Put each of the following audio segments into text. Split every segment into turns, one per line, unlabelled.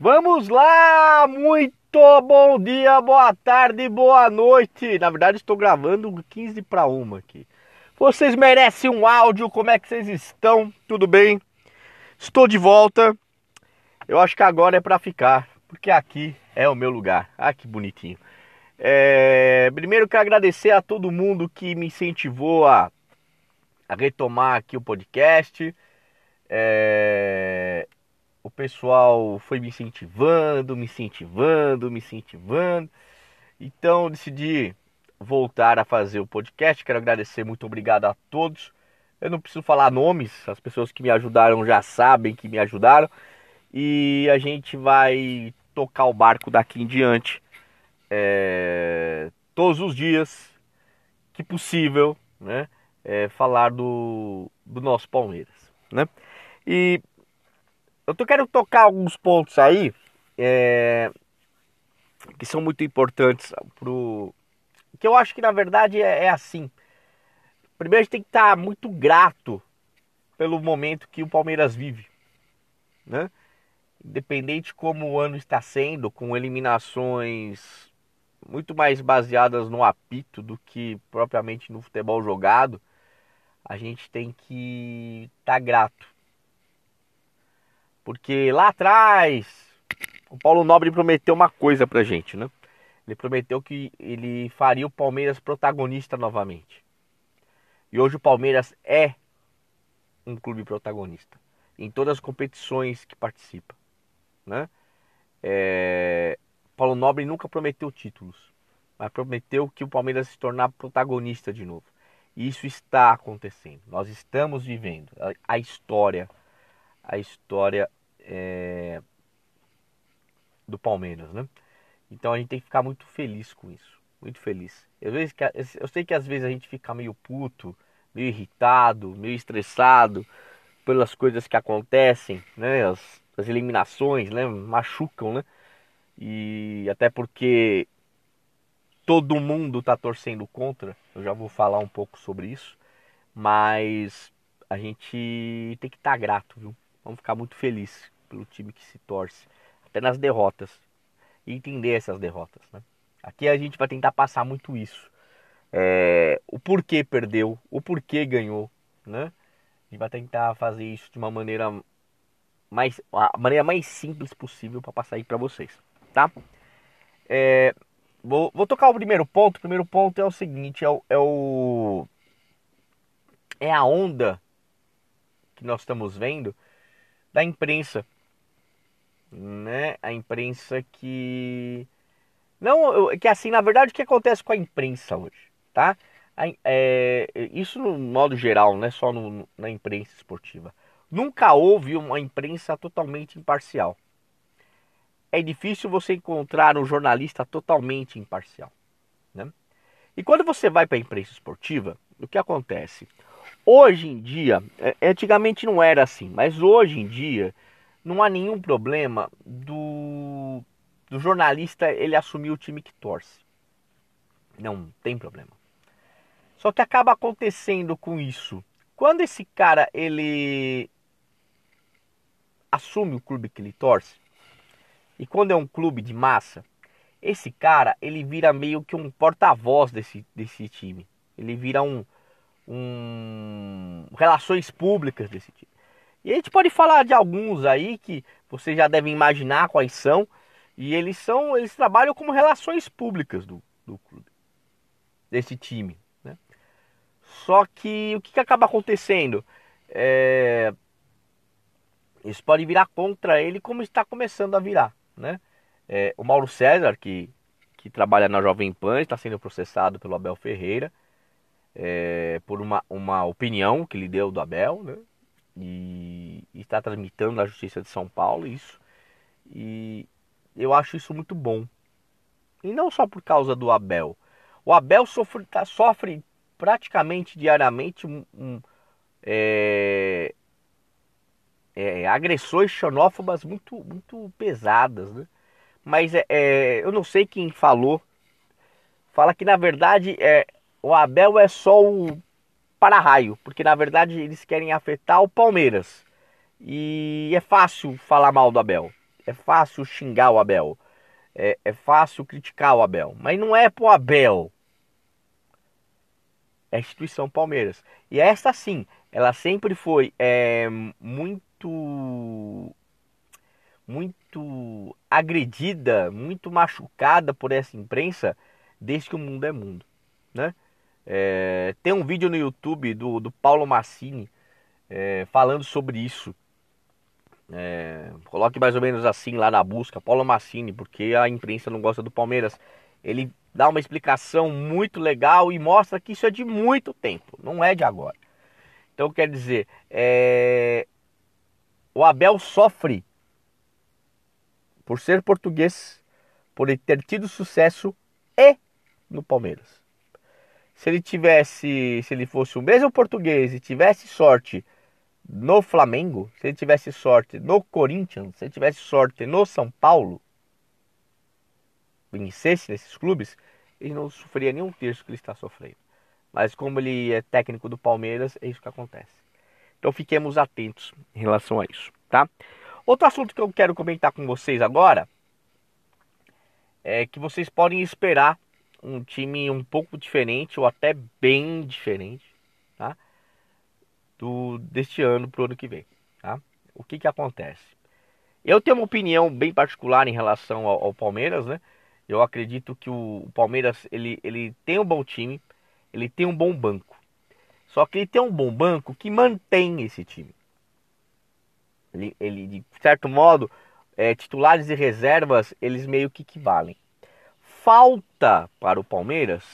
Vamos lá! Muito bom dia, boa tarde, boa noite. Na verdade, estou gravando 15 para uma aqui. Vocês merecem um áudio, como é que vocês estão? Tudo bem? Estou de volta. Eu acho que agora é para ficar, porque aqui é o meu lugar. Ah, que bonitinho. É... Primeiro quero agradecer a todo mundo que me incentivou a, a retomar aqui o podcast. É... O pessoal foi me incentivando, me incentivando, me incentivando. Então decidi voltar a fazer o podcast. Quero agradecer, muito obrigado a todos. Eu não preciso falar nomes, as pessoas que me ajudaram já sabem que me ajudaram. E a gente vai tocar o barco daqui em diante é, todos os dias que possível, né? É, falar do, do nosso Palmeiras, né? E eu tô quero tocar alguns pontos aí é, que são muito importantes pro que eu acho que na verdade é, é assim. Primeiro a gente tem que estar muito grato pelo momento que o Palmeiras vive, né? Independente como o ano está sendo, com eliminações muito mais baseadas no apito do que propriamente no futebol jogado, a gente tem que estar tá grato. Porque lá atrás, o Paulo Nobre prometeu uma coisa pra gente, né? Ele prometeu que ele faria o Palmeiras protagonista novamente. E hoje o Palmeiras é um clube protagonista em todas as competições que participa, né? É, Paulo Nobre nunca prometeu títulos, mas prometeu que o Palmeiras se tornar protagonista de novo. E isso está acontecendo. Nós estamos vivendo a, a história, a história é, do Palmeiras, né? Então a gente tem que ficar muito feliz com isso, muito feliz. Eu, sei que às vezes a gente fica meio puto, meio irritado, meio estressado pelas coisas que acontecem, né? As, as eliminações, né? Machucam, né? E até porque todo mundo está torcendo contra, eu já vou falar um pouco sobre isso, mas a gente tem que estar tá grato, viu? Vamos ficar muito feliz pelo time que se torce, até nas derrotas, e entender essas derrotas, né? Aqui a gente vai tentar passar muito isso. É, o porquê perdeu, o porquê ganhou, né? A gente vai tentar fazer isso de uma maneira mais, a maneira mais simples possível para passar aí para vocês tá? É, vou, vou tocar o primeiro ponto. O primeiro ponto é o seguinte: é o, é, o, é a onda que nós estamos vendo da imprensa, né? A imprensa que não que assim na verdade o que acontece com a imprensa hoje, tá? É, isso no modo geral, não é só no, na imprensa esportiva. Nunca houve uma imprensa totalmente imparcial é difícil você encontrar um jornalista totalmente imparcial. Né? E quando você vai para a imprensa esportiva, o que acontece? Hoje em dia, é, antigamente não era assim, mas hoje em dia não há nenhum problema do, do jornalista ele assumir o time que torce. Não tem problema. Só que acaba acontecendo com isso. Quando esse cara ele assume o clube que ele torce, e quando é um clube de massa, esse cara ele vira meio que um porta-voz desse, desse time. Ele vira um, um relações públicas desse time. E a gente pode falar de alguns aí que vocês já devem imaginar quais são. E eles são, eles trabalham como relações públicas do, do clube, desse time. Né? Só que o que, que acaba acontecendo? É, eles podem virar contra ele como está começando a virar né? É, o Mauro César, que, que trabalha na Jovem Pan, está sendo processado pelo Abel Ferreira é, por uma, uma opinião que ele deu do Abel, né? E, está tramitando na Justiça de São Paulo isso. E eu acho isso muito bom. E não só por causa do Abel. O Abel sofre, tá, sofre praticamente diariamente um, um é, é, agressões xenófobas muito, muito pesadas, né? Mas é, é, eu não sei quem falou. Fala que na verdade é, o Abel é só o para-raio, porque na verdade eles querem afetar o Palmeiras. E é fácil falar mal do Abel. é fácil xingar o Abel, é, é fácil criticar o Abel, mas não é pro Abel. É a instituição Palmeiras. E essa sim, ela sempre foi é, muito muito agredida, muito machucada por essa imprensa desde que o mundo é mundo, né? É, tem um vídeo no YouTube do, do Paulo Massini é, falando sobre isso. É, coloque mais ou menos assim lá na busca, Paulo Massini, porque a imprensa não gosta do Palmeiras. Ele dá uma explicação muito legal e mostra que isso é de muito tempo, não é de agora. Então quer dizer, é... o Abel sofre por ser português, por ter tido sucesso e no Palmeiras. Se ele tivesse, se ele fosse o mesmo português e tivesse sorte no Flamengo, se ele tivesse sorte no Corinthians, se ele tivesse sorte no São Paulo, vencesse nesses clubes, ele não sofreria nenhum terço que ele está sofrendo. Mas como ele é técnico do Palmeiras, é isso que acontece. Então fiquemos atentos em relação a isso, tá? Outro assunto que eu quero comentar com vocês agora é que vocês podem esperar um time um pouco diferente ou até bem diferente, tá? Do deste ano para o ano que vem, tá? O que que acontece? Eu tenho uma opinião bem particular em relação ao, ao Palmeiras, né? Eu acredito que o Palmeiras ele, ele tem um bom time, ele tem um bom banco. Só que ele tem um bom banco que mantém esse time. Ele, ele de certo modo, é, titulares e reservas, eles meio que equivalem. Falta para o Palmeiras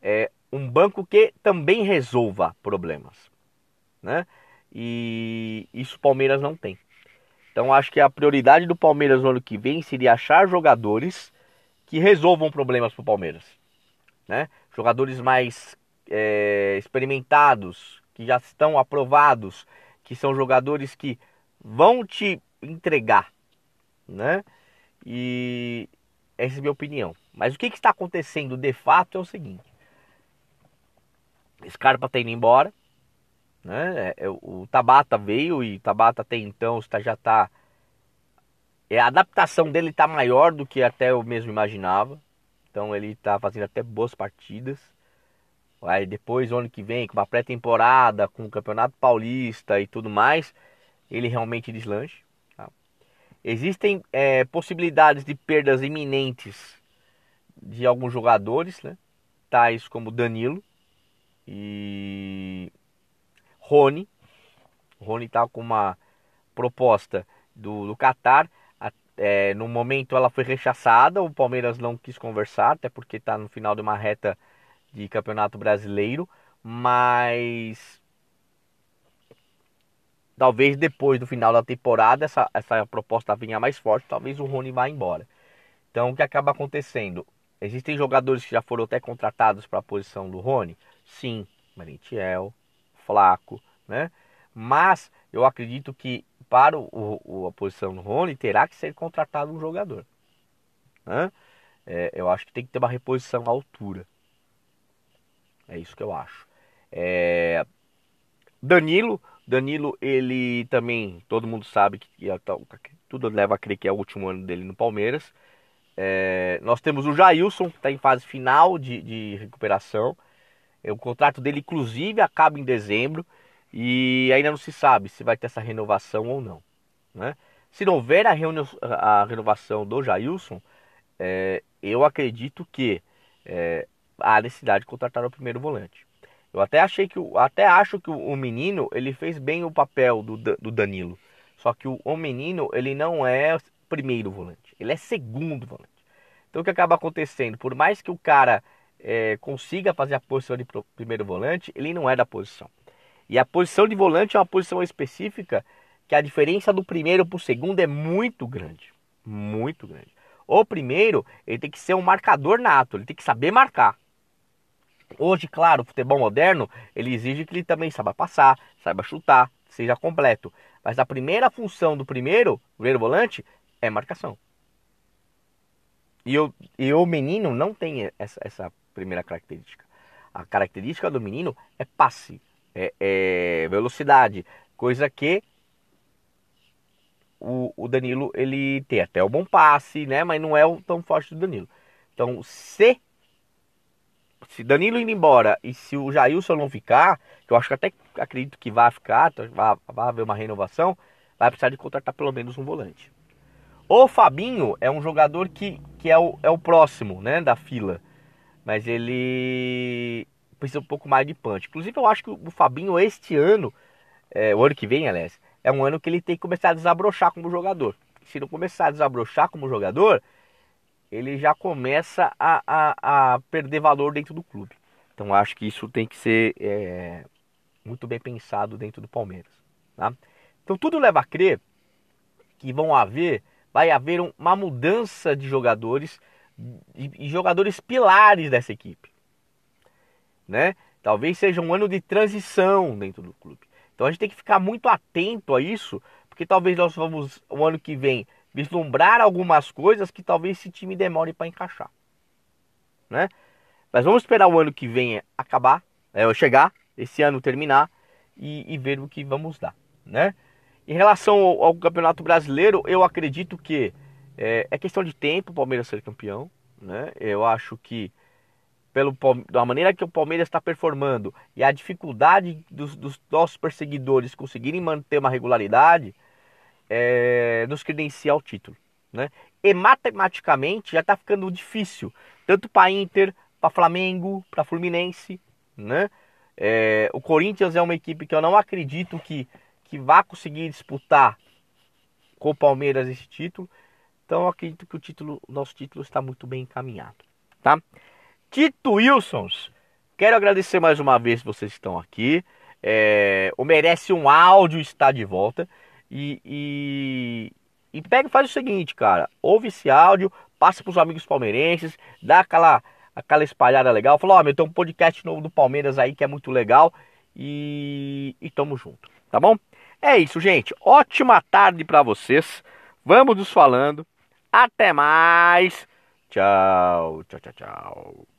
é, um banco que também resolva problemas. Né? E isso o Palmeiras não tem. Então acho que a prioridade do Palmeiras no ano que vem seria achar jogadores que resolvam problemas para o Palmeiras. Né? Jogadores mais é, experimentados, que já estão aprovados, que são jogadores que vão te entregar, né? E essa é a minha opinião. Mas o que, está acontecendo de fato é o seguinte: Scarpa está indo embora, né? É, é, o Tabata veio e Tabata até então já está é, a adaptação dele está maior do que até eu mesmo imaginava. Então ele está fazendo até boas partidas. Aí depois, ano que vem, com uma pré-temporada, com o Campeonato Paulista e tudo mais, ele realmente deslanche. Tá? Existem é, possibilidades de perdas iminentes de alguns jogadores, né? tais como Danilo e Rony. Rony está com uma proposta do, do Qatar. É, no momento ela foi rechaçada, o Palmeiras não quis conversar, até porque está no final de uma reta de campeonato brasileiro. Mas talvez depois do final da temporada essa, essa proposta venha mais forte, talvez o Rony vá embora. Então o que acaba acontecendo? Existem jogadores que já foram até contratados para a posição do Rony? Sim, Merentiel, Flaco, né? Mas eu acredito que para o, o, a posição do Rony terá que ser contratado um jogador. Né? É, eu acho que tem que ter uma reposição à altura. É isso que eu acho. É... Danilo, Danilo, ele também, todo mundo sabe que tudo leva a crer que é o último ano dele no Palmeiras. É... Nós temos o Jailson, que está em fase final de, de recuperação. É, o contrato dele, inclusive, acaba em dezembro. E ainda não se sabe se vai ter essa renovação ou não. Né? Se não houver a, a renovação do Jailson, é, eu acredito que é, há necessidade de contratar o primeiro volante. Eu até achei que até acho que o menino ele fez bem o papel do, do Danilo. Só que o, o menino ele não é primeiro volante, ele é segundo volante. Então o que acaba acontecendo? Por mais que o cara é, consiga fazer a posição de primeiro volante, ele não é da posição. E a posição de volante é uma posição específica que a diferença do primeiro para o segundo é muito grande. Muito grande. O primeiro, ele tem que ser um marcador nato, ele tem que saber marcar. Hoje, claro, o futebol moderno, ele exige que ele também saiba passar, saiba chutar, seja completo. Mas a primeira função do primeiro, primeiro volante, é marcação. E, o, e o menino não tem essa, essa primeira característica. A característica do menino é passe, é, é velocidade, coisa que o, o Danilo ele tem até o bom passe, né? Mas não é o tão forte do Danilo. Então, se se Danilo indo embora e se o Jailson não ficar, que eu acho que até acredito que vai ficar, vai, vai haver uma renovação, vai precisar de contratar pelo menos um volante. O Fabinho é um jogador que, que é, o, é o próximo né, da fila, mas ele precisa um pouco mais de punch. Inclusive, eu acho que o Fabinho, este ano, é, o ano que vem, aliás, é um ano que ele tem que começar a desabrochar como jogador. Se não começar a desabrochar como jogador, ele já começa a, a, a perder valor dentro do clube. Então acho que isso tem que ser é, muito bem pensado dentro do Palmeiras. Tá? Então tudo leva a crer que vão haver, vai haver uma mudança de jogadores e jogadores pilares dessa equipe, né? Talvez seja um ano de transição dentro do clube. Então a gente tem que ficar muito atento a isso, porque talvez nós vamos o ano que vem vislumbrar algumas coisas que talvez esse time demore para encaixar, né? Mas vamos esperar o ano que vem acabar, é, chegar, esse ano terminar e, e, ver o que vamos dar, né? Em relação ao, ao Campeonato Brasileiro, eu acredito que é, é, questão de tempo o Palmeiras ser campeão, né? Eu acho que pelo da maneira que o Palmeiras está performando e a dificuldade dos, dos nossos perseguidores conseguirem manter uma regularidade, é, nos credencia ao título. Né? E matematicamente já está ficando difícil, tanto para Inter, para Flamengo, para Fluminense. Né? É, o Corinthians é uma equipe que eu não acredito que, que vá conseguir disputar com o Palmeiras esse título. Então eu acredito que o título, nosso título está muito bem encaminhado. Tá? Tito Wilsons, quero agradecer mais uma vez vocês que estão aqui. É, o Merece um Áudio está de volta. E, e, e pega faz o seguinte, cara. Ouve esse áudio, passa para os amigos palmeirenses, dá aquela, aquela espalhada legal. Fala, ó, oh, meu, tem um podcast novo do Palmeiras aí que é muito legal. E, e tamo junto, tá bom? É isso, gente. Ótima tarde para vocês. Vamos nos falando. Até mais. Tchau, tchau, tchau, tchau.